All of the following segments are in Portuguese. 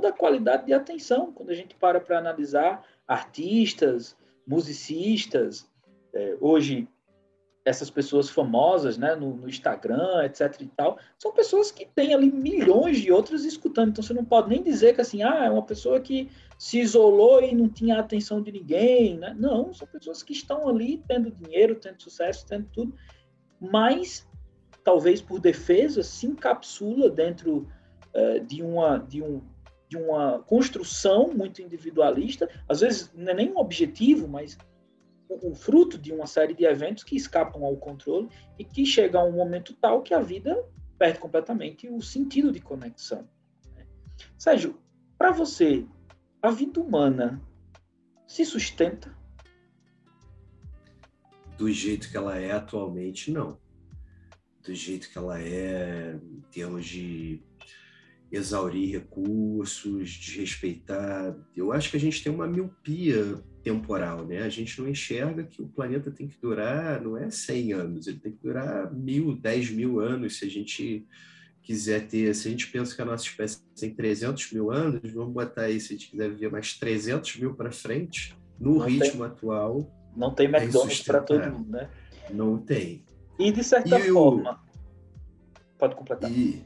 toda a qualidade de atenção. Quando a gente para para analisar artistas, musicistas, é, hoje essas pessoas famosas, né, no, no, Instagram, etc e tal, são pessoas que têm ali milhões de outras escutando. Então você não pode nem dizer que assim, ah, é uma pessoa que se isolou e não tinha atenção de ninguém, né? Não, são pessoas que estão ali tendo dinheiro, tendo sucesso, tendo tudo, mas talvez por defesa se encapsula dentro uh, de uma de um de uma construção muito individualista, às vezes não é nem um objetivo, mas o fruto de uma série de eventos que escapam ao controle e que chega a um momento tal que a vida perde completamente o sentido de conexão. Né? Sérgio, para você, a vida humana se sustenta? Do jeito que ela é atualmente, não. Do jeito que ela é em termos de exaurir recursos, desrespeitar. Eu acho que a gente tem uma miopia temporal, né? A gente não enxerga que o planeta tem que durar, não é 100 anos, ele tem que durar mil, 10 mil anos se a gente quiser ter, se a gente pensa que a nossa espécie tem 300 mil anos, vamos botar aí, se a gente quiser viver mais 300 mil para frente, no não ritmo tem, atual. Não tem McDonald's para todo mundo, né? Não tem. E de certa e forma. Eu, pode completar. E,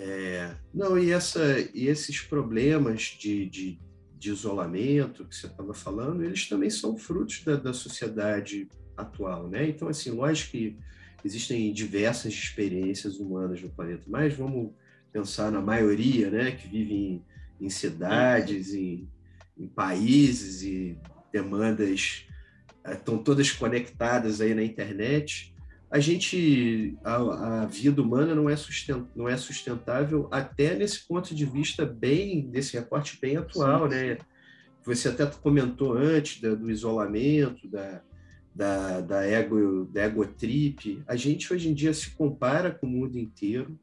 é, não, e, essa, e esses problemas de, de de isolamento que você estava falando, eles também são frutos da, da sociedade atual, né? Então, assim, lógico que existem diversas experiências humanas no planeta, mas vamos pensar na maioria, né, que vive em, em cidades, em, em, países e demandas estão eh, todas conectadas aí na internet a gente a, a, vida humana não é, sustent, não é sustentável até nesse ponto de vista bem desse recorte bem atual, sim, né? Você até comentou antes da, do isolamento, da, da, da, ego, da egotrip. A gente hoje em dia se compara com o mundo inteiro,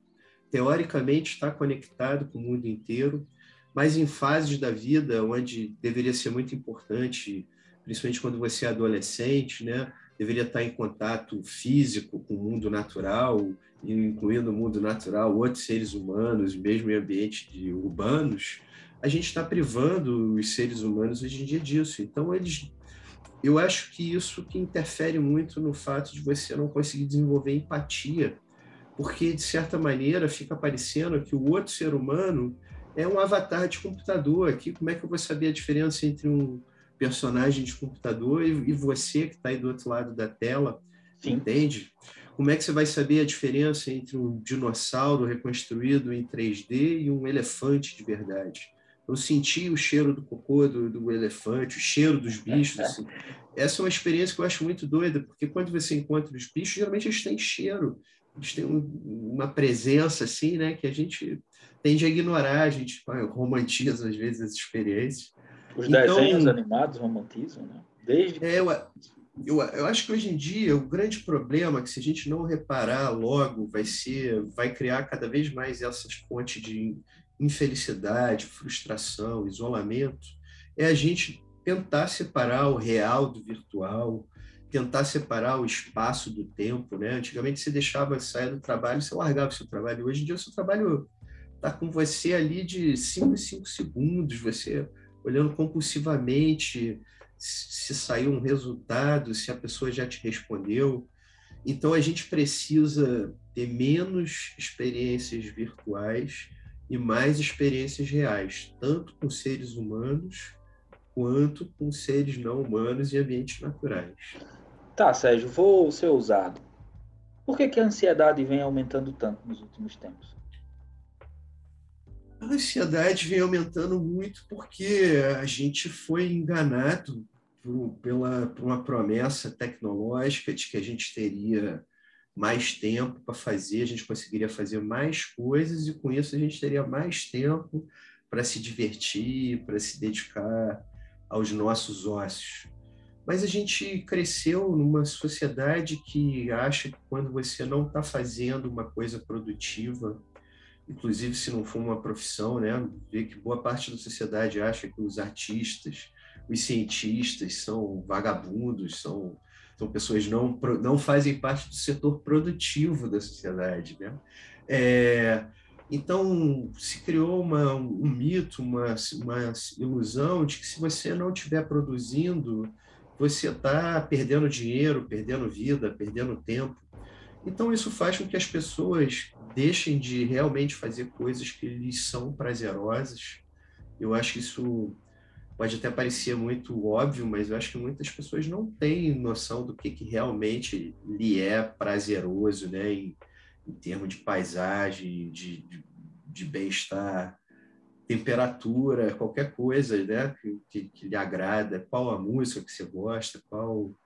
teoricamente está conectado com o mundo inteiro, mas em fases da vida onde deveria ser muito importante, principalmente quando você é adolescente, né? Deveria estar em contato físico com o mundo natural, incluindo o mundo natural, outros seres humanos, mesmo em ambientes urbanos, a gente está privando os seres humanos hoje em dia disso. Então, eles, eu acho que isso que interfere muito no fato de você não conseguir desenvolver empatia, porque, de certa maneira, fica parecendo que o outro ser humano é um avatar de computador aqui. Como é que eu vou saber a diferença entre um personagem de computador e, e você que está aí do outro lado da tela, Sim. entende? Como é que você vai saber a diferença entre um dinossauro reconstruído em 3D e um elefante de verdade? Eu senti o cheiro do cocô do, do elefante, o cheiro dos bichos. Assim. Essa é uma experiência que eu acho muito doida, porque quando você encontra os bichos, geralmente eles têm cheiro, eles têm um, uma presença assim, né, que a gente tende a ignorar, a gente romantiza às vezes as experiências. Os então, desenhos animados romantizam, né? Desde. É, eu, eu, eu acho que hoje em dia o grande problema é que se a gente não reparar logo vai ser, vai criar cada vez mais essas fontes de infelicidade, frustração, isolamento, é a gente tentar separar o real do virtual, tentar separar o espaço do tempo, né? Antigamente você deixava sair do trabalho, você largava o seu trabalho. Hoje em dia o seu trabalho está com você ali de 5 em 5 segundos, você olhando compulsivamente se saiu um resultado, se a pessoa já te respondeu. Então a gente precisa ter menos experiências virtuais e mais experiências reais, tanto com seres humanos quanto com seres não humanos e ambientes naturais. Tá, Sérgio, vou ser ousado. Por que, que a ansiedade vem aumentando tanto nos últimos tempos? A ansiedade vem aumentando muito porque a gente foi enganado por, pela, por uma promessa tecnológica de que a gente teria mais tempo para fazer, a gente conseguiria fazer mais coisas e com isso a gente teria mais tempo para se divertir, para se dedicar aos nossos ócios. Mas a gente cresceu numa sociedade que acha que quando você não está fazendo uma coisa produtiva, inclusive se não for uma profissão, né, ver que boa parte da sociedade acha que os artistas, os cientistas são vagabundos, são, são pessoas não, não fazem parte do setor produtivo da sociedade. Né? É, Então, se criou uma, um mito, uma, uma ilusão de que se você não estiver produzindo, você está perdendo dinheiro, perdendo vida, perdendo tempo. Então, isso faz com que as pessoas deixem de realmente fazer coisas que lhes são prazerosas. Eu acho que isso pode até parecer muito óbvio, mas eu acho que muitas pessoas não têm noção do que, que realmente lhe é prazeroso, né? Em, em termos de paisagem, de, de, de bem-estar, temperatura, qualquer coisa né? Que, que, que, lhe agrada, qual a música que você gosta, qual,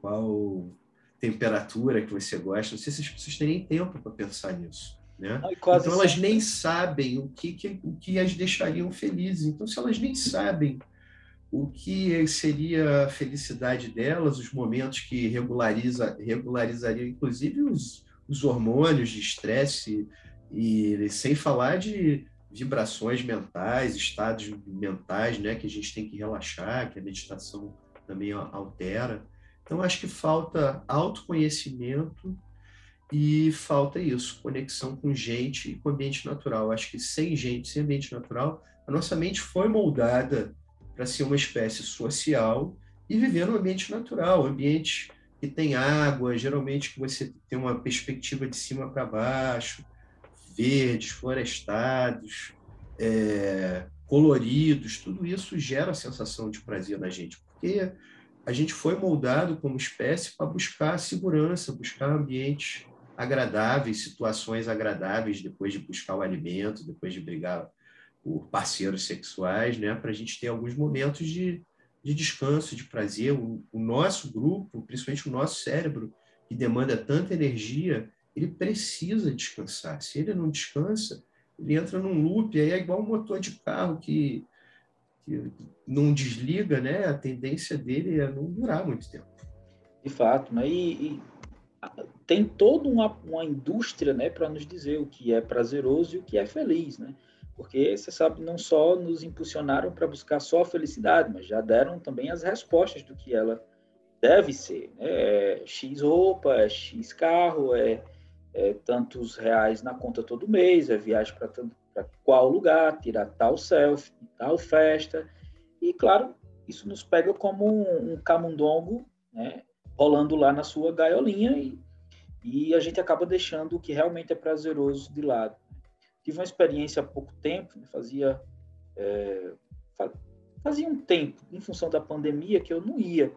qual temperatura que você gosta. Não sei se as pessoas nem tempo para pensar nisso. Né? então elas nem sabem o que, que, o que as deixariam felizes. Então, se elas nem sabem o que seria a felicidade delas, os momentos que regulariza, regularizariam, inclusive, os, os hormônios de estresse, e sem falar de vibrações mentais, estados mentais, né, que a gente tem que relaxar, que a meditação também altera. Então, acho que falta autoconhecimento e falta isso, conexão com gente e com ambiente natural. Acho que sem gente, sem ambiente natural, a nossa mente foi moldada para ser uma espécie social e viver no ambiente natural, ambiente que tem água, geralmente que você tem uma perspectiva de cima para baixo, verdes, florestados, é, coloridos, tudo isso gera a sensação de prazer na gente, porque a gente foi moldado como espécie para buscar segurança, buscar ambientes agradáveis, situações agradáveis depois de buscar o alimento, depois de brigar por parceiros sexuais, né? Para a gente ter alguns momentos de, de descanso, de prazer. O, o, nosso grupo, principalmente o nosso cérebro, que demanda tanta energia, ele precisa descansar. Se ele não descansa, ele entra num loop, aí é igual um motor de carro que, que não desliga, né? A tendência dele é não durar muito tempo. De fato, né? E, e tem toda uma, uma indústria né, para nos dizer o que é prazeroso e o que é feliz, né? Porque, você sabe, não só nos impulsionaram para buscar só a felicidade, mas já deram também as respostas do que ela deve ser. Né? É X roupa, é X carro, é, é, tantos reais na conta todo mês, é viagem para qual lugar, tirar tal selfie, tal festa. E, claro, isso nos pega como um, um camundongo, né? rolando lá na sua gaiolinha e, e a gente acaba deixando o que realmente é prazeroso de lado. Tive uma experiência há pouco tempo, né, fazia é, fazia um tempo, em função da pandemia, que eu não ia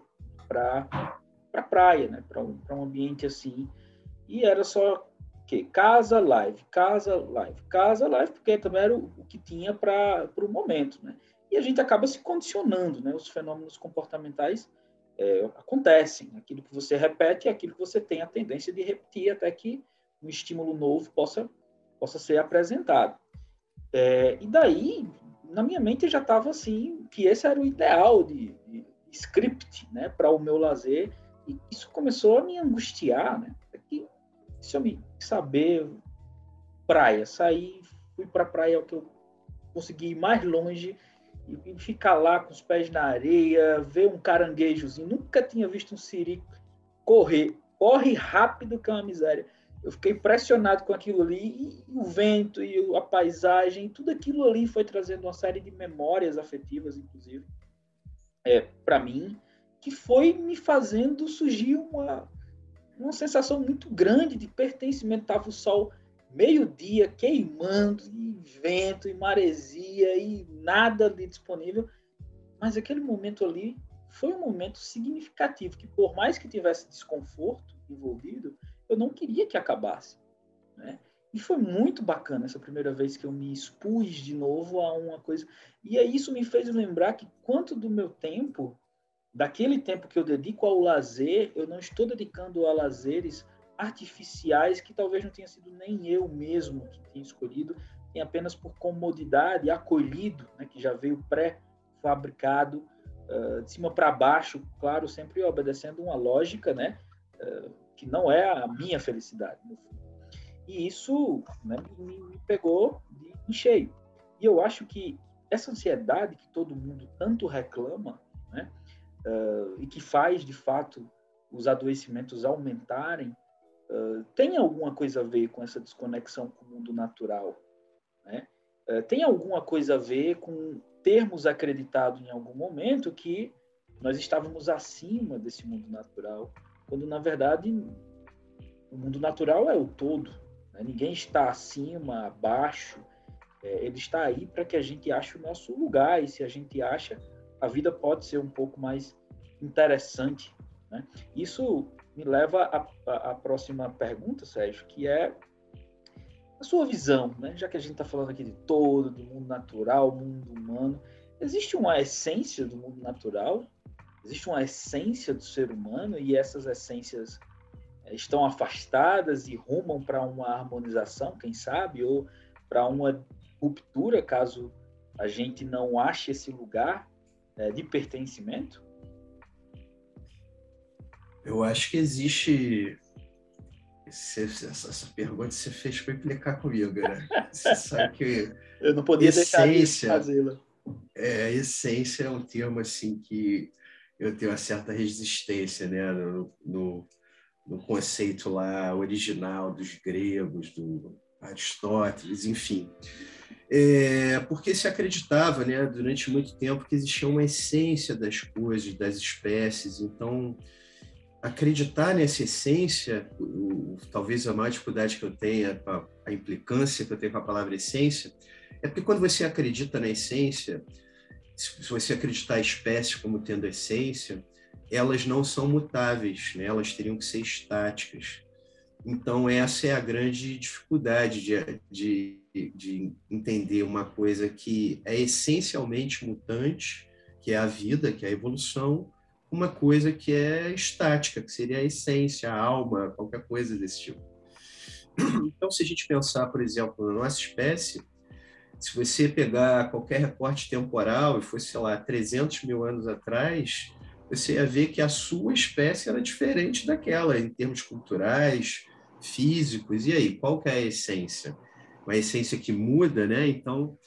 para para praia, né, para um, um ambiente assim, e era só que casa live, casa live, casa live, porque também era o, o que tinha para o momento, né? E a gente acaba se condicionando, né? Os fenômenos comportamentais é, acontecem. Aquilo que você repete é aquilo que você tem a tendência de repetir até que um estímulo novo possa, possa ser apresentado. É, e daí, na minha mente já estava assim, que esse era o ideal de, de script né, para o meu lazer. E isso começou a me angustiar. Né? É que, se eu me saber praia, sair, fui para praia que eu consegui ir mais longe e ficar lá com os pés na areia, ver um caranguejozinho. Nunca tinha visto um siri correr. Corre rápido que é uma miséria. Eu fiquei impressionado com aquilo ali, e o vento, e a paisagem, tudo aquilo ali foi trazendo uma série de memórias afetivas, inclusive, é, para mim, que foi me fazendo surgir uma, uma sensação muito grande de pertencimento. Tava o sol meio-dia queimando, e vento, e maresia, e nada ali disponível. Mas aquele momento ali foi um momento significativo, que por mais que tivesse desconforto envolvido, eu não queria que acabasse. Né? E foi muito bacana essa primeira vez que eu me expus de novo a uma coisa. E aí isso me fez lembrar que quanto do meu tempo, daquele tempo que eu dedico ao lazer, eu não estou dedicando a lazeres artificiais que talvez não tenha sido nem eu mesmo que tenha escolhido, tem apenas por comodidade, acolhido, né, que já veio pré-fabricado, uh, de cima para baixo, claro, sempre obedecendo uma lógica, né, uh, que não é a minha felicidade. E isso né, me, me, pegou em cheio. E eu acho que essa ansiedade que todo mundo tanto reclama, uh, e que faz, de fato, os adoecimentos aumentarem, tem alguma coisa a ver com essa desconexão com o mundo natural. né, é, tem alguma coisa a ver com termos acreditado em algum momento que nós estávamos acima desse mundo natural, quando na verdade o mundo natural é o todo. Né? Ninguém está acima, abaixo. É, ele está aí para que a gente ache o nosso lugar. E se a gente acha, a vida pode ser um pouco mais interessante. Né? Isso me leva à, próxima pergunta, Sérgio, que é a sua visão, né? já que a gente está falando aqui de todo, do mundo natural, mundo humano, existe uma essência do mundo natural? Existe uma essência do ser humano e essas essências eh, estão afastadas e rumam para uma harmonização, quem sabe, ou para uma ruptura, caso a gente não ache esse lugar é, de pertencimento? Eu acho que existe. Essa, essa pergunta você fez para implicar comigo, né? Você sabe que. Eu não podia essência, deixar de fazê-la. É, essência é um termo assim que eu tenho uma certa resistência, né? No, no, no conceito lá original dos gregos, do Aristóteles, enfim. É, porque se acreditava, né, durante muito tempo, que existia uma essência das coisas, das espécies. Então, acreditar nessa essência, o, talvez a maior dificuldade que eu tenha, a, a implicância que eu tenho com a palavra essência, é porque quando você acredita na essência, se você acreditar a espécies como tendo essência, elas não são mutáveis, né? elas teriam que ser estáticas. Então, essa é a grande dificuldade de, de, de entender uma coisa que é essencialmente mutante, que é a vida, que é a evolução, uma coisa que é estática, que seria a essência, a alma, qualquer coisa desse tipo. Então, se a gente pensar, por exemplo, na nossa espécie, se você pegar qualquer recorte temporal e fosse, sei lá, 300 mil anos atrás, você ia ver que a sua espécie era diferente daquela, em termos culturais, físicos. E aí, qual que é a essência? Uma essência que muda, né? Então,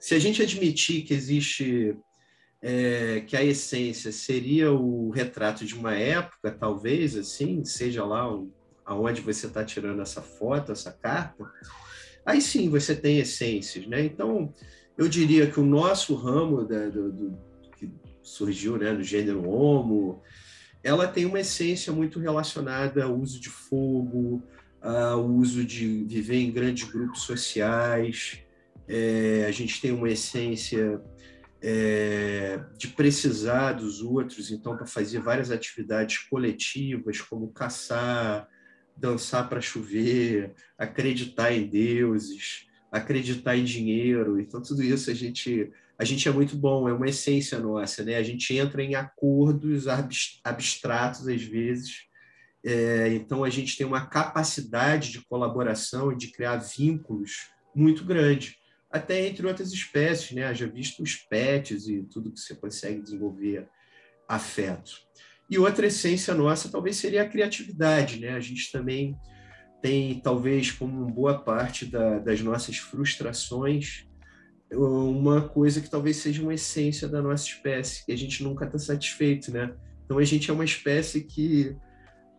se a gente admitir que existe é, que a essência seria o retrato de uma época, talvez, assim, seja lá o, aonde você está tirando essa foto, essa carta, aí sim você tem essências, né? Então, eu diria que o nosso ramo da, do, do, que surgiu, né, do gênero homo, ela tem uma essência muito relacionada ao uso de fogo, ao uso de viver em grandes grupos sociais. É, a gente tem uma essência é, de precisar dos outros, então, para fazer várias atividades coletivas, como caçar, dançar para chover, acreditar em deuses, acreditar em dinheiro. Então, tudo isso a gente, a gente é muito bom, é uma essência nossa, né? A gente entra em acordos abstratos, às vezes. É, então, a gente tem uma capacidade de colaboração e de criar vínculos muito grande até entre outras espécies, né? Já visto os pets e tudo que você consegue desenvolver afeto. E outra essência nossa talvez seria a criatividade, né? A gente também tem, talvez, como boa parte da, das nossas frustrações, uma coisa que talvez seja uma essência da nossa espécie, que a gente nunca está satisfeito, né? Então a gente é uma espécie que,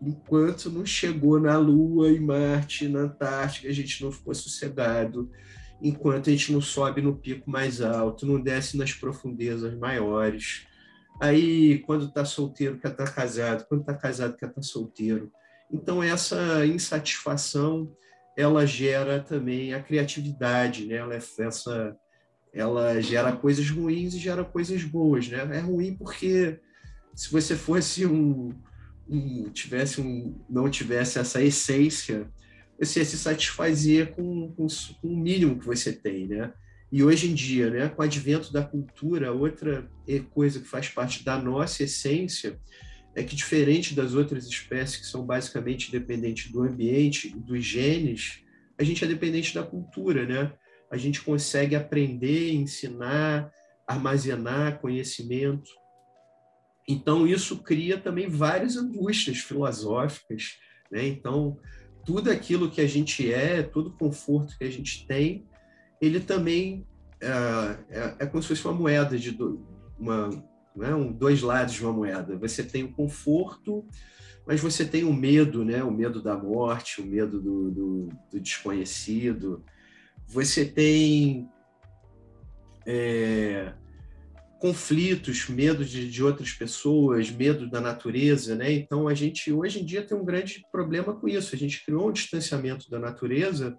enquanto não chegou na Lua e Marte, na Antártica, a gente não ficou sossegado enquanto a gente não sobe no pico mais alto, não desce nas profundezas maiores. Aí, quando está solteiro, quer estar tá casado, quando está casado, quer estar tá solteiro. Então, essa insatisfação, ela gera também a criatividade, né? ela, é essa, ela gera coisas ruins e gera coisas boas. Né? É ruim porque se você fosse um, tivesse um, não tivesse essa essência você se satisfazer com, com, com, o mínimo que você tem, né? E hoje em dia, né, com o advento da cultura, outra coisa que faz parte da nossa essência é que, diferente das outras espécies que são basicamente dependentes do ambiente, dos genes, a gente é dependente da cultura, né? A gente consegue aprender, ensinar, armazenar conhecimento. Então, isso cria também várias angústias filosóficas, né? Então, tudo aquilo que a gente é, todo conforto que a gente tem, ele também é, é, é como se fosse uma moeda de do, uma, né, um, dois lados de uma moeda. Você tem o conforto, mas você tem o medo, né? O medo da morte, o medo do, do, do desconhecido. você tem é, conflitos, medo de, de, outras pessoas, medo da natureza, né? Então a gente hoje em dia tem um grande problema com isso. A gente criou um distanciamento da natureza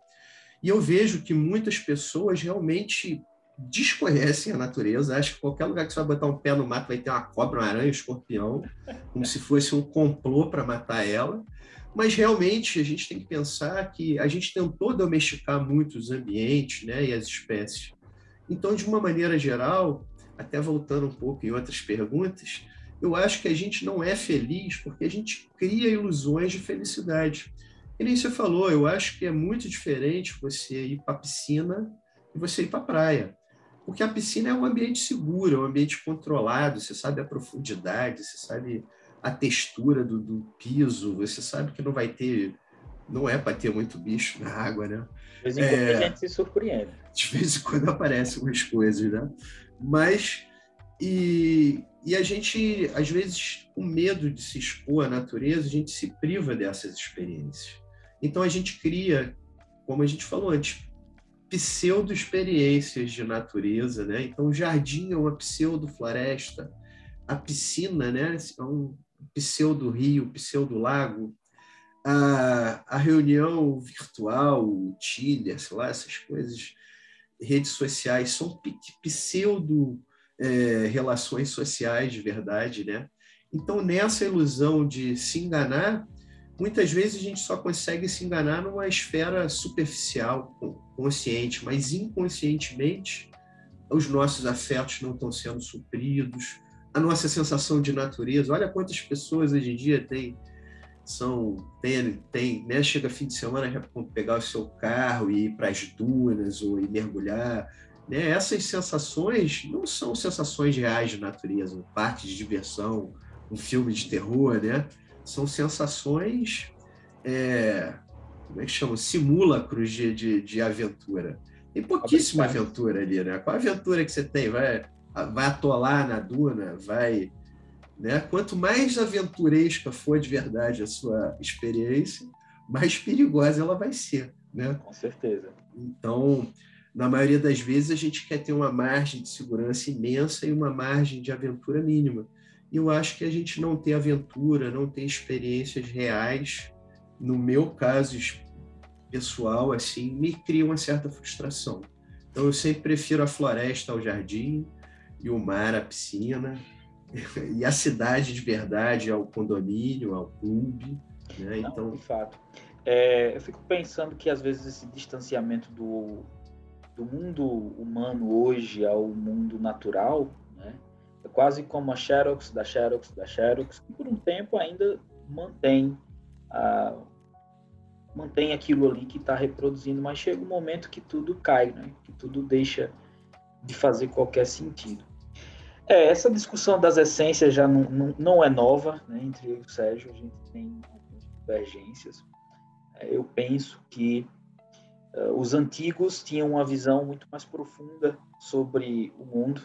e eu vejo que muitas pessoas realmente desconhecem a natureza, acham que qualquer lugar que você vai botar um pé no mato vai ter uma cobra, uma aranha, um escorpião, como se fosse um complô para matar ela. Mas realmente a gente tem que pensar que a gente tentou domesticar muito os ambientes né, e as espécies. Então, de uma maneira geral, até voltando um pouco em outras perguntas, eu acho que a gente não é feliz porque a gente cria ilusões de felicidade. E nem você falou, eu acho que é muito diferente você ir para a piscina e você ir para a praia. Porque a piscina é um ambiente seguro, é um ambiente controlado, você sabe a profundidade, você sabe a textura do, do piso, você sabe que não vai ter, não é para ter muito bicho na água, né? De vez em quando é, a gente se surpreende. De vez em quando aparecem umas coisas, né? Mas, e, e a gente, às vezes, com medo de se expor à natureza, a gente se priva dessas experiências. Então a gente cria, como a gente falou antes, pseudo-experiências de natureza, né? Então, o jardim é uma pseudo-floresta, a piscina, né? É um pseudo-rio, pseudo-lago, a, a reunião virtual, o Tinder, sei lá, essas coisas, redes sociais, são pseudo é, relações sociais de verdade, né? Então, nessa ilusão de se enganar, muitas vezes a gente só consegue se enganar numa esfera superficial, consciente, mas inconscientemente os nossos afetos não estão sendo supridos, a nossa sensação de natureza. Olha quantas pessoas hoje em dia têm são tem, tem né? chega fim de semana já pegar o seu carro e ir para as dunas ou ir mergulhar né? essas sensações não são sensações reais de natureza um parque de diversão um filme de terror né são sensações, é, como é que chama? Simulacros de, de, de aventura. Tem pouquíssima aventura ali, né? Qual aventura que você tem? Vai, vai atolar na duna? Vai. Né? Quanto mais aventuresca for de verdade a sua experiência, mais perigosa ela vai ser. Né? Com certeza. Então, na maioria das vezes, a gente quer ter uma margem de segurança imensa e uma margem de aventura mínima. E eu acho que a gente não tem aventura, não tem experiências reais, no meu caso pessoal, assim, me cria uma certa frustração. Então eu sempre prefiro a floresta ao jardim e o mar à piscina e a cidade de verdade ao condomínio, ao clube, né? Não, então, de fato. É, eu fico pensando que às vezes esse distanciamento do, do mundo humano hoje ao mundo natural é quase como a Xerox da Xerox da Xerox, que por um tempo ainda mantém a, mantém aquilo ali que está reproduzindo, mas chega um momento que tudo cai, né? que tudo deixa de fazer qualquer sentido. É, essa discussão das essências já não, não, não é nova, né? entre eu e o Sérgio, a gente tem divergências. É, eu penso que uh, os antigos tinham uma visão muito mais profunda sobre o mundo,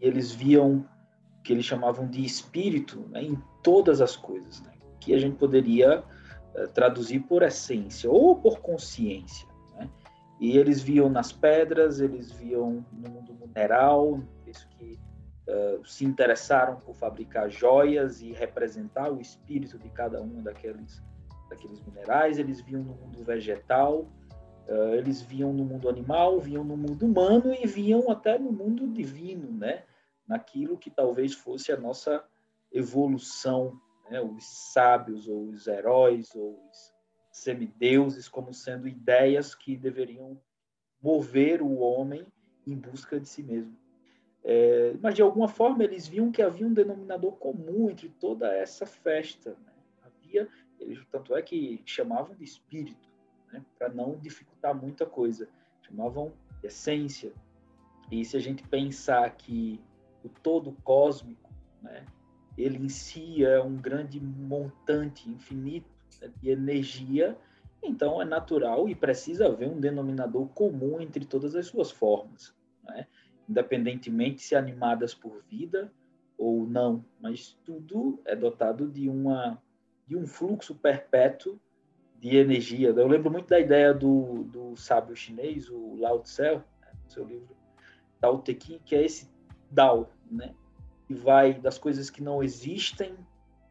e eles viam o que eles chamavam de espírito né, em todas as coisas, né, que a gente poderia uh, traduzir por essência ou por consciência. Né? E eles viam nas pedras, eles viam no mundo mineral, isso que uh, se interessaram por fabricar joias e representar o espírito de cada um daqueles, daqueles minerais, eles viam no mundo vegetal, Uh, eles viam no mundo animal, viam no mundo humano e viam até no mundo divino, né? naquilo que talvez fosse a nossa evolução, né? os sábios, ou os heróis, ou os semideuses, como sendo ideias que deveriam mover o homem em busca de si mesmo. É, mas, de alguma forma, eles viam que havia um denominador comum entre toda essa festa. Né? Havia, eles, tanto é que chamavam de espírito, né? para não dificultar muita coisa. Chamavam de essência. E se a gente pensar que o todo cósmico, né? ele em si é um grande montante infinito né, de energia, então é natural e precisa haver um denominador comum entre todas as suas formas, né? Independentemente se animadas por vida ou não, mas tudo é dotado de uma de um fluxo perpétuo de energia. Eu lembro muito da ideia do, do sábio chinês, o Lao Tse, né, no seu livro Tao Te Ching, que é esse Dao, né? Que vai das coisas que não existem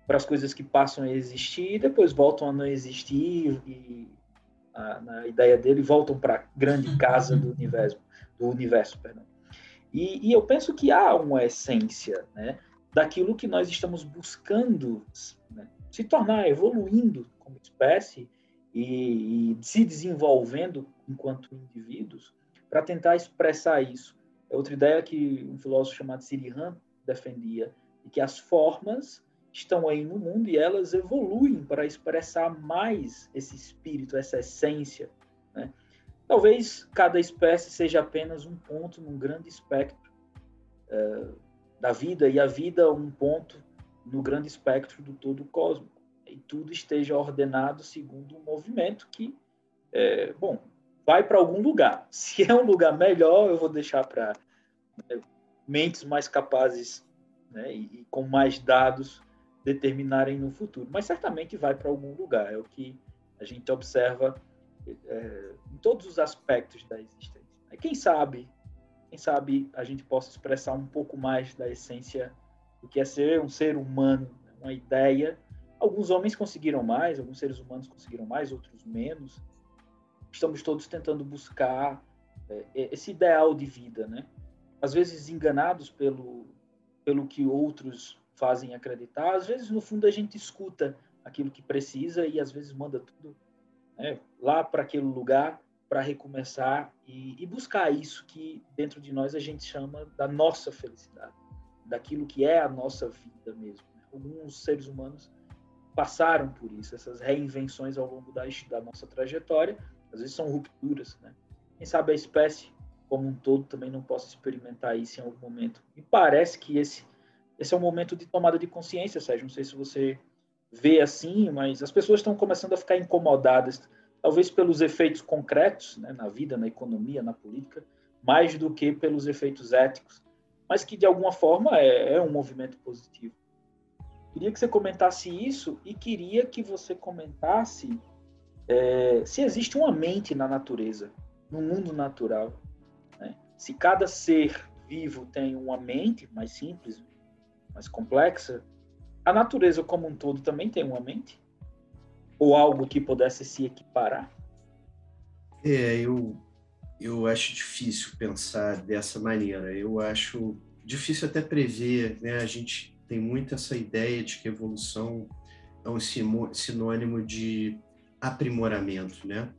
para as coisas que passam a existir e depois voltam a não existir e a, na ideia dele voltam para a grande casa do universo, do universo, perdão. E, e eu penso que há uma essência, né? Daquilo que nós estamos buscando né, se tornar, evoluindo como espécie e, e se desenvolvendo enquanto indivíduos para tentar expressar isso. É outra ideia que um filósofo chamado Sirihan defendia, e que as formas estão aí no mundo e elas evoluem para expressar mais esse espírito, essa essência. Talvez cada espécie seja apenas um ponto num grande espectro uh, da vida, e a vida um ponto no grande espectro do todo cósmico e tudo esteja ordenado segundo um movimento que, é, bom, vai para algum lugar. Se é um lugar melhor, eu vou deixar para né, mentes mais capazes né, e, e, com mais dados determinarem no futuro. Mas certamente vai para algum lugar. É o que a gente observa é, em todos os aspectos da existência. E quem sabe, quem sabe a gente possa expressar um pouco mais da essência do que é ser um ser humano, né, uma ideia Alguns homens conseguiram mais, alguns seres humanos conseguiram mais, outros menos. Estamos todos tentando buscar é, esse ideal de vida, né? Às vezes enganados pelo, pelo que outros fazem acreditar, às vezes no fundo a gente escuta aquilo que precisa e às vezes manda tudo né, lá para aquele lugar para recomeçar e, e, buscar isso que dentro de nós a gente chama da nossa felicidade, daquilo que é a nossa vida mesmo. Né? Alguns seres humanos passaram por isso, essas reinvenções ao longo da, da nossa trajetória, às vezes são rupturas, né? Quem sabe a espécie como um todo também não possa experimentar isso em algum momento. E parece que esse esse é um momento de tomada de consciência, Sérgio. Não sei se você vê assim, mas as pessoas estão começando a ficar incomodadas, talvez pelos efeitos concretos né, na vida, na economia, na política, mais do que pelos efeitos éticos, mas que de alguma forma é, é um movimento positivo. Queria que você comentasse isso e queria que você comentasse é, se existe uma mente na natureza, no mundo natural. Né? Se cada ser vivo tem uma mente mais simples, mais complexa, a natureza como um todo também tem uma mente? Ou algo que pudesse se equiparar? É, eu, eu acho difícil pensar dessa maneira. Eu acho difícil até prever, né? A gente tem muito essa ideia de que evolução é um sinônimo de aprimoramento, né?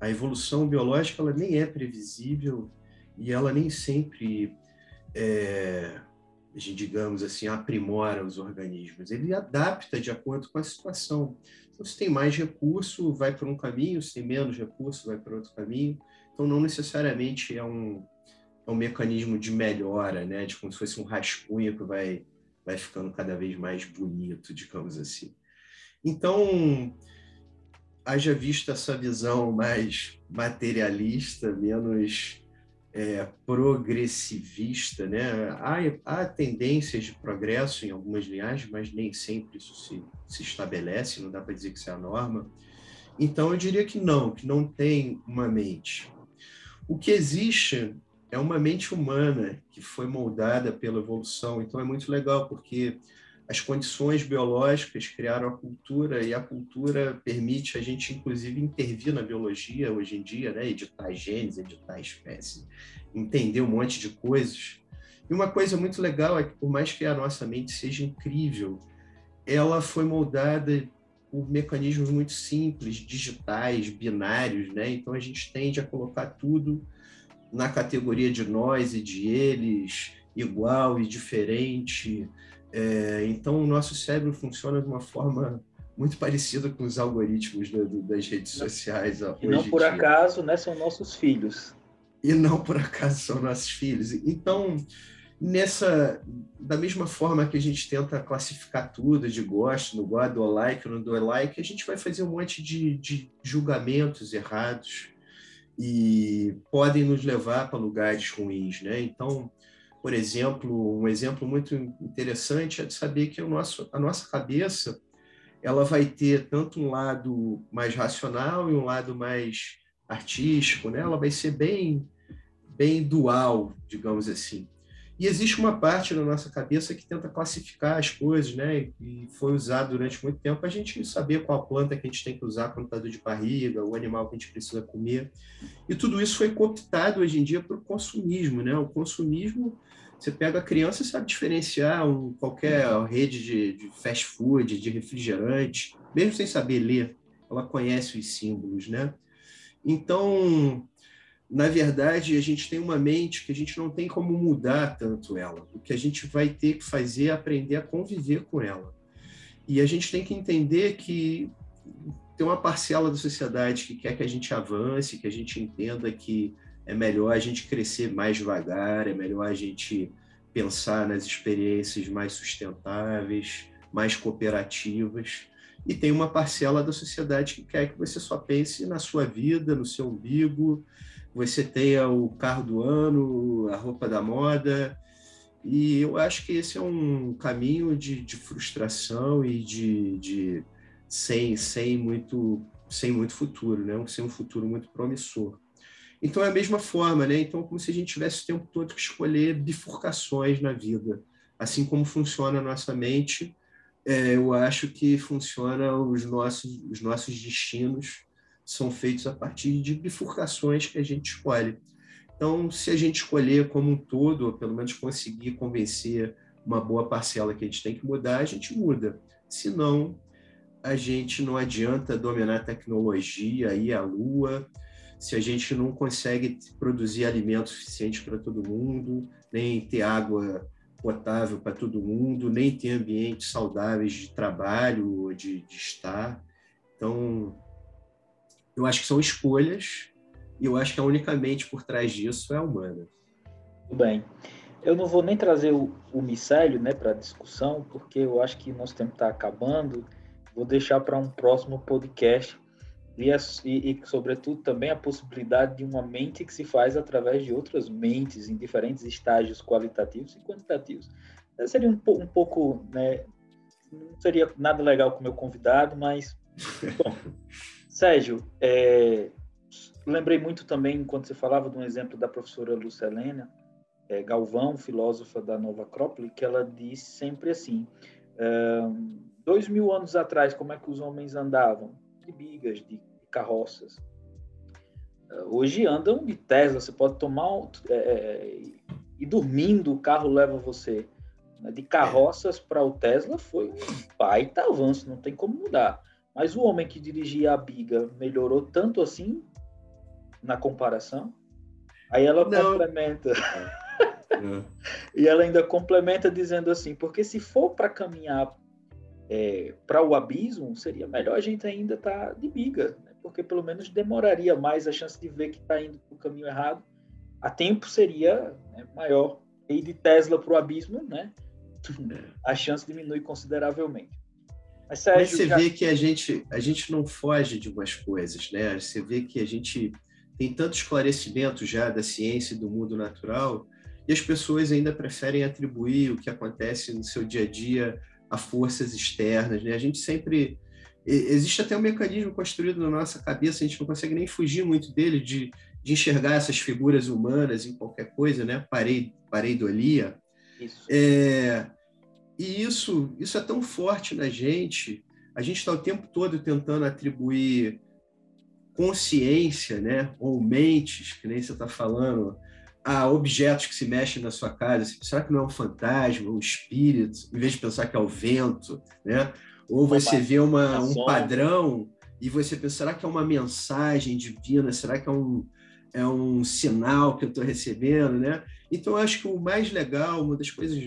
A evolução biológica ela nem é previsível e ela nem sempre, é, digamos assim, aprimora os organismos. Ele adapta de acordo com a situação. Então, se tem mais recurso, vai por um caminho, se tem menos recurso, vai por outro caminho. Então, não necessariamente é um, é um mecanismo de melhora, né? De como se fosse um rascunho que vai vai ficando cada vez mais bonito, digamos assim. Então, haja visto essa visão mais materialista, menos é, progressivista, né? Há, há, tendências de progresso em algumas linhagens, mas nem sempre isso se, se estabelece, não dá para dizer que isso é a norma. Então, eu diria que não, que não tem uma mente. O que existe é uma mente humana que foi moldada pela evolução. Então é muito legal porque as condições biológicas criaram a cultura e a cultura permite a gente inclusive intervir na biologia hoje em dia, né? Editar genes, editar espécies, entender um monte de coisas. E uma coisa muito legal é que por mais que a nossa mente seja incrível, ela foi moldada por mecanismos muito simples, digitais, binários, né? Então a gente tende a colocar tudo na categoria de nós e de eles, igual e diferente. É, então, o nosso cérebro funciona de uma forma muito parecida com os algoritmos da, das redes sociais. E não por dia. acaso, né, são nossos filhos. E não por acaso são nossos filhos. Então, nessa da mesma forma que a gente tenta classificar tudo de gosto, no gosto, do like, no do like, a gente vai fazer um monte de, de julgamentos errados e podem nos levar para lugares ruins, né? Então, por exemplo, um exemplo muito interessante é de saber que o nosso, a nossa cabeça ela vai ter tanto um lado mais racional e um lado mais artístico, né? Ela vai ser bem bem dual, digamos assim. E existe uma parte na nossa cabeça que tenta classificar as coisas, né? E foi usado durante muito tempo a gente saber qual planta que a gente tem que usar quando está de barriga, o animal que a gente precisa comer. E tudo isso foi cooptado hoje em dia para o consumismo, né? O consumismo, você pega a criança e sabe diferenciar um, qualquer rede de, de fast food, de refrigerante, mesmo sem saber ler, ela conhece os símbolos, né? Então, na verdade, a gente tem uma mente que a gente não tem como mudar tanto ela. O que a gente vai ter que fazer é aprender a conviver com ela. E a gente tem que entender que tem uma parcela da sociedade que quer que a gente avance, que a gente entenda que é melhor a gente crescer mais devagar, é melhor a gente pensar nas experiências mais sustentáveis, mais cooperativas. E tem uma parcela da sociedade que quer que você só pense na sua vida, no seu umbigo, você tenha o carro do ano, a roupa da moda. E eu acho que esse é um caminho de, de frustração e de, de sem, sem, muito, sem muito futuro, né? sem um futuro muito promissor. Então é a mesma forma, né? Então, como se a gente tivesse o tempo todo que escolher bifurcações na vida. Assim como funciona a nossa mente, é, eu acho que funciona os nossos, os nossos destinos são feitos a partir de bifurcações que a gente escolhe. Então, se a gente escolher como um todo, ou pelo menos conseguir convencer uma boa parcela que a gente tem que mudar, a gente muda. Se não, a gente não adianta dominar a tecnologia, ir à lua, se a gente não consegue produzir alimento suficiente para todo mundo, nem ter água potável para todo mundo, nem ter ambientes saudáveis de trabalho, de, de estar. Então, eu acho que são escolhas e eu acho que a única mente por trás disso é a humana. Bem. Eu não vou nem trazer o, o micélio né, para a discussão, porque eu acho que nosso tempo está acabando. Vou deixar para um próximo podcast e, e, e, sobretudo, também a possibilidade de uma mente que se faz através de outras mentes em diferentes estágios qualitativos e quantitativos. Seria um, um pouco, né, não seria nada legal com o meu convidado, mas bom, Sérgio, é, lembrei muito também, enquanto você falava, de um exemplo da professora Lucelena é, Galvão, filósofa da Nova Acrópole, que ela disse sempre assim: dois mil anos atrás, como é que os homens andavam? De bigas, de carroças. Hoje andam de Tesla, você pode tomar é, é, e dormindo o carro leva você. De carroças para o Tesla foi um baita avanço, não tem como mudar. Mas o homem que dirigia a biga melhorou tanto assim na comparação? Aí ela Não. complementa. É. e ela ainda complementa dizendo assim: porque se for para caminhar é, para o abismo, seria melhor a gente ainda estar tá de biga, né? porque pelo menos demoraria mais a chance de ver que está indo para o caminho errado. A tempo seria né, maior. E de Tesla para o abismo, né? É. A chance diminui consideravelmente. Mas, Sérgio, Mas você já... vê que a gente, a gente não foge de umas coisas, né? Você vê que a gente tem tanto esclarecimento já da ciência e do mundo natural e as pessoas ainda preferem atribuir o que acontece no seu dia a dia a forças externas, né? A gente sempre existe até um mecanismo construído na nossa cabeça, a gente não consegue nem fugir muito dele de, de enxergar essas figuras humanas em qualquer coisa, né? Parei, pareidolia. Isso. É, e isso, isso é tão forte na gente, a gente está o tempo todo tentando atribuir consciência, né, ou mentes, que nem você está falando, a objetos que se mexem na sua casa. Será que não é um fantasma, um espírito, em vez de pensar que é o vento, né? Ou você vê uma, um padrão e você pensa, será que é uma mensagem divina? Será que é um, é um sinal que eu estou recebendo, né? Então, eu acho que o mais legal, uma das coisas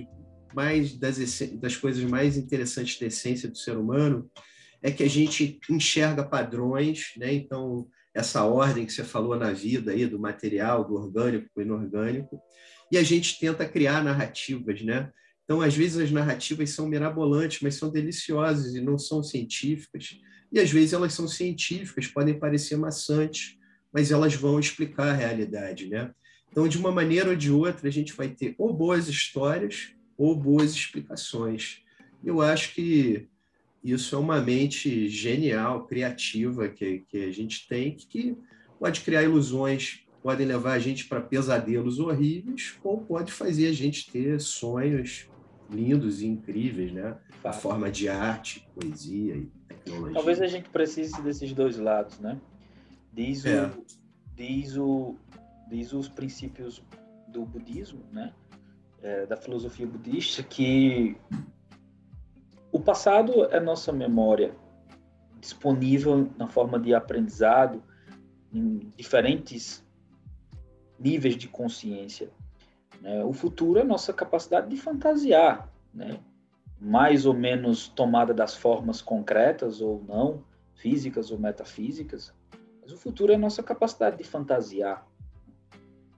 mais das, das coisas mais interessantes da essência do ser humano é que a gente enxerga padrões, né? Então, essa ordem que você falou na vida aí do material, do orgânico, do inorgânico, e a gente tenta criar narrativas, né? Então, às vezes as narrativas são mirabolantes, mas são deliciosas e não são científicas. E às vezes elas são científicas, podem parecer maçantes, mas elas vão explicar a realidade, né? Então, de uma maneira ou de outra, a gente vai ter ou boas histórias ou boas explicações. Eu acho que isso é uma mente genial, criativa que, que a gente tem, que pode criar ilusões, podem levar a gente para pesadelos horríveis, ou pode fazer a gente ter sonhos lindos e incríveis, né? A forma de arte, poesia e tecnologia. Talvez a gente precise desses dois lados, né? Diz, é. o, diz, o, diz os princípios do budismo, né? É, da filosofia budista, que o passado é nossa memória disponível na forma de aprendizado em diferentes níveis de consciência. Né? O futuro é nossa capacidade de fantasiar, né? mais ou menos tomada das formas concretas ou não, físicas ou metafísicas, mas o futuro é nossa capacidade de fantasiar.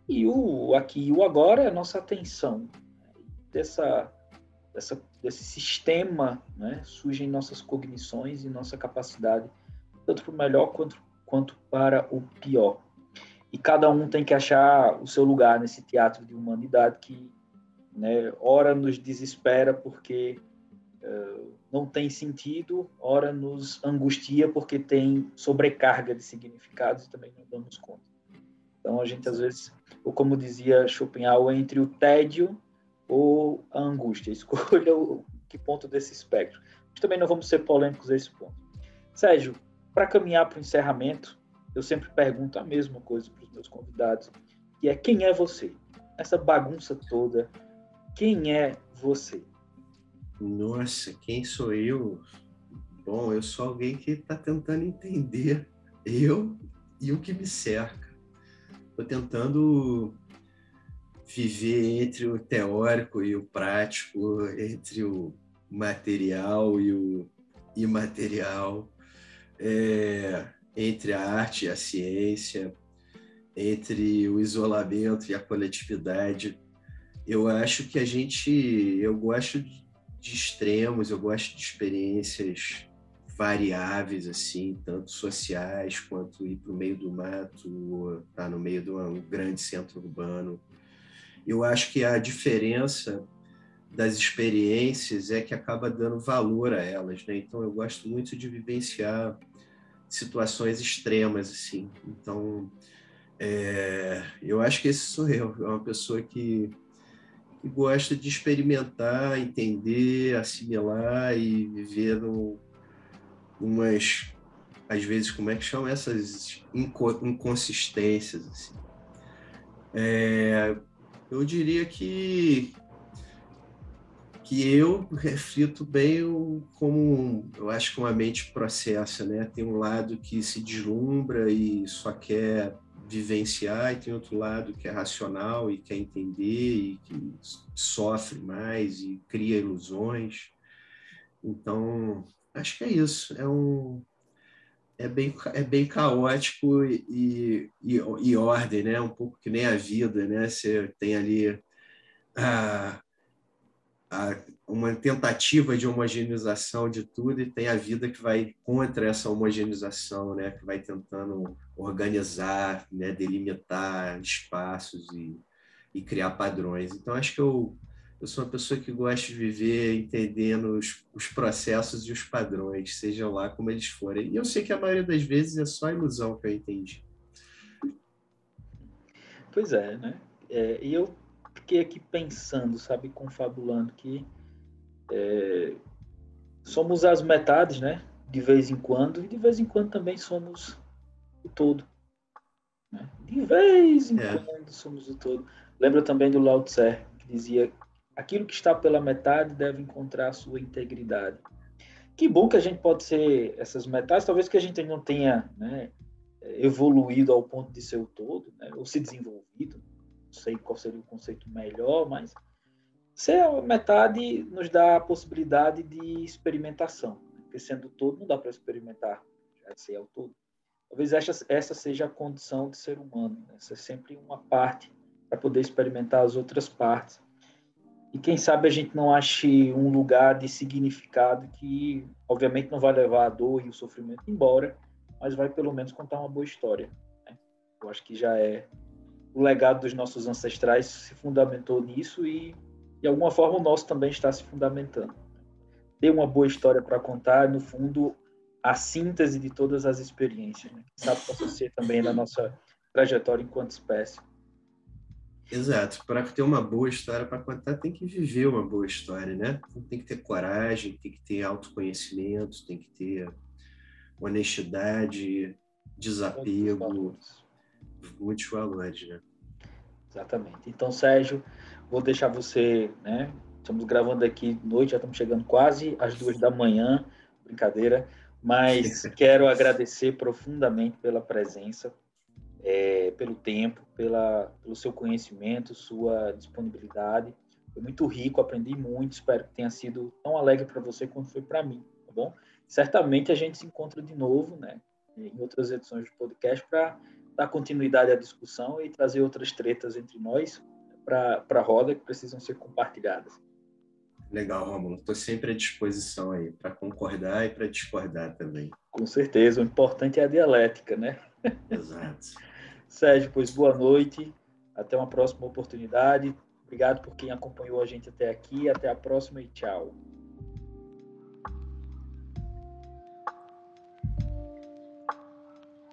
E o aqui e o agora é a nossa atenção. Dessa dessa, desse sistema né, surgem nossas cognições e nossa capacidade, tanto para o melhor quanto, quanto para o pior. E cada um tem que achar o seu lugar nesse teatro de humanidade que, né, ora nos desespera porque uh, não tem sentido, ora nos angustia porque tem sobrecarga de significados e também não damos conta. Então a gente às vezes, ou como dizia Schopenhauer, entre o tédio ou a angústia. Escolha o que ponto desse espectro. Mas também não vamos ser polêmicos a esse ponto. Sérgio, para caminhar para o encerramento, eu sempre pergunto a mesma coisa para os meus convidados, que é quem é você? Essa bagunça toda, quem é você? Nossa, quem sou eu? Bom, eu sou alguém que está tentando entender eu e o que me cerca. Estou tentando viver entre o teórico e o prático, entre o material e o imaterial, é, entre a arte e a ciência, entre o isolamento e a coletividade. Eu acho que a gente, eu gosto de extremos, eu gosto de experiências variáveis assim, tanto sociais quanto ir para o meio do mato, estar tá no meio de um grande centro urbano eu acho que a diferença das experiências é que acaba dando valor a elas, né? Então eu gosto muito de vivenciar situações extremas assim. Então é, eu acho que esse sou eu, é uma pessoa que, que gosta de experimentar, entender, assimilar e viver no, umas às vezes como é que chamam essas inconsistências assim. É, eu diria que que eu reflito bem o, como eu acho que uma mente processa, né? Tem um lado que se deslumbra e só quer vivenciar e tem outro lado que é racional e quer entender e que sofre mais e cria ilusões. Então, acho que é isso. É um é bem, é bem caótico e, e, e, ordem, né? Um pouco que nem a vida, né? Você tem ali a, a, uma tentativa de homogeneização de tudo e tem a vida que vai contra essa homogeneização, né? Que vai tentando organizar, né? delimitar espaços e, e criar padrões. Então, acho que eu eu sou uma pessoa que gosta de viver entendendo os, os, processos e os padrões, sejam lá como eles forem. E eu sei que a maioria das vezes é só ilusão que eu entendi. Pois é, né? É, e eu fiquei aqui pensando, sabe, confabulando que é, somos as metades, né? De vez em quando, e de vez em quando também somos o todo. Né? De vez em é. quando somos o todo. Lembra também do Lao Tse, que dizia aquilo que está pela metade deve encontrar a sua integridade. Que bom que a gente pode ser essas metades, talvez que a gente não tenha né, evoluído ao ponto de ser o todo, né, ou se desenvolvido, não sei qual seria o conceito melhor, mas ser a metade nos dá a possibilidade de experimentação, né, porque sendo todo não dá para experimentar, já ser o todo. Talvez essa, essa seja a condição de ser humano, né, ser sempre uma parte para poder experimentar as outras partes e quem sabe a gente não ache um lugar de significado que, obviamente, não vai levar a dor e o sofrimento embora, mas vai pelo menos contar uma boa história. Né? Eu acho que já é o legado dos nossos ancestrais se fundamentou nisso e, de alguma forma, o nosso também está se fundamentando. ter uma boa história para contar, no fundo, a síntese de todas as experiências, né? sabe possa ser também da nossa trajetória enquanto espécie. Exato. Para ter uma boa história para contar, tem que viver uma boa história, né? Tem que ter coragem, tem que ter autoconhecimento, tem que ter honestidade, desapego, muitos valores, né? Exatamente. Então, Sérgio, vou deixar você, né? Estamos gravando aqui noite, já estamos chegando quase às duas da manhã, brincadeira, mas quero agradecer profundamente pela presença, é, pelo tempo, pela, pelo seu conhecimento, sua disponibilidade. Foi muito rico, aprendi muito, espero que tenha sido tão alegre para você quanto foi para mim, tá bom? Certamente a gente se encontra de novo, né, em outras edições do podcast para dar continuidade à discussão e trazer outras tretas entre nós para a roda que precisam ser compartilhadas. Legal, Romulo. Estou sempre à disposição aí para concordar e para discordar também. Com certeza. O importante é a dialética, né? Exato. Sérgio, pois boa noite. Até uma próxima oportunidade. Obrigado por quem acompanhou a gente até aqui. Até a próxima e tchau.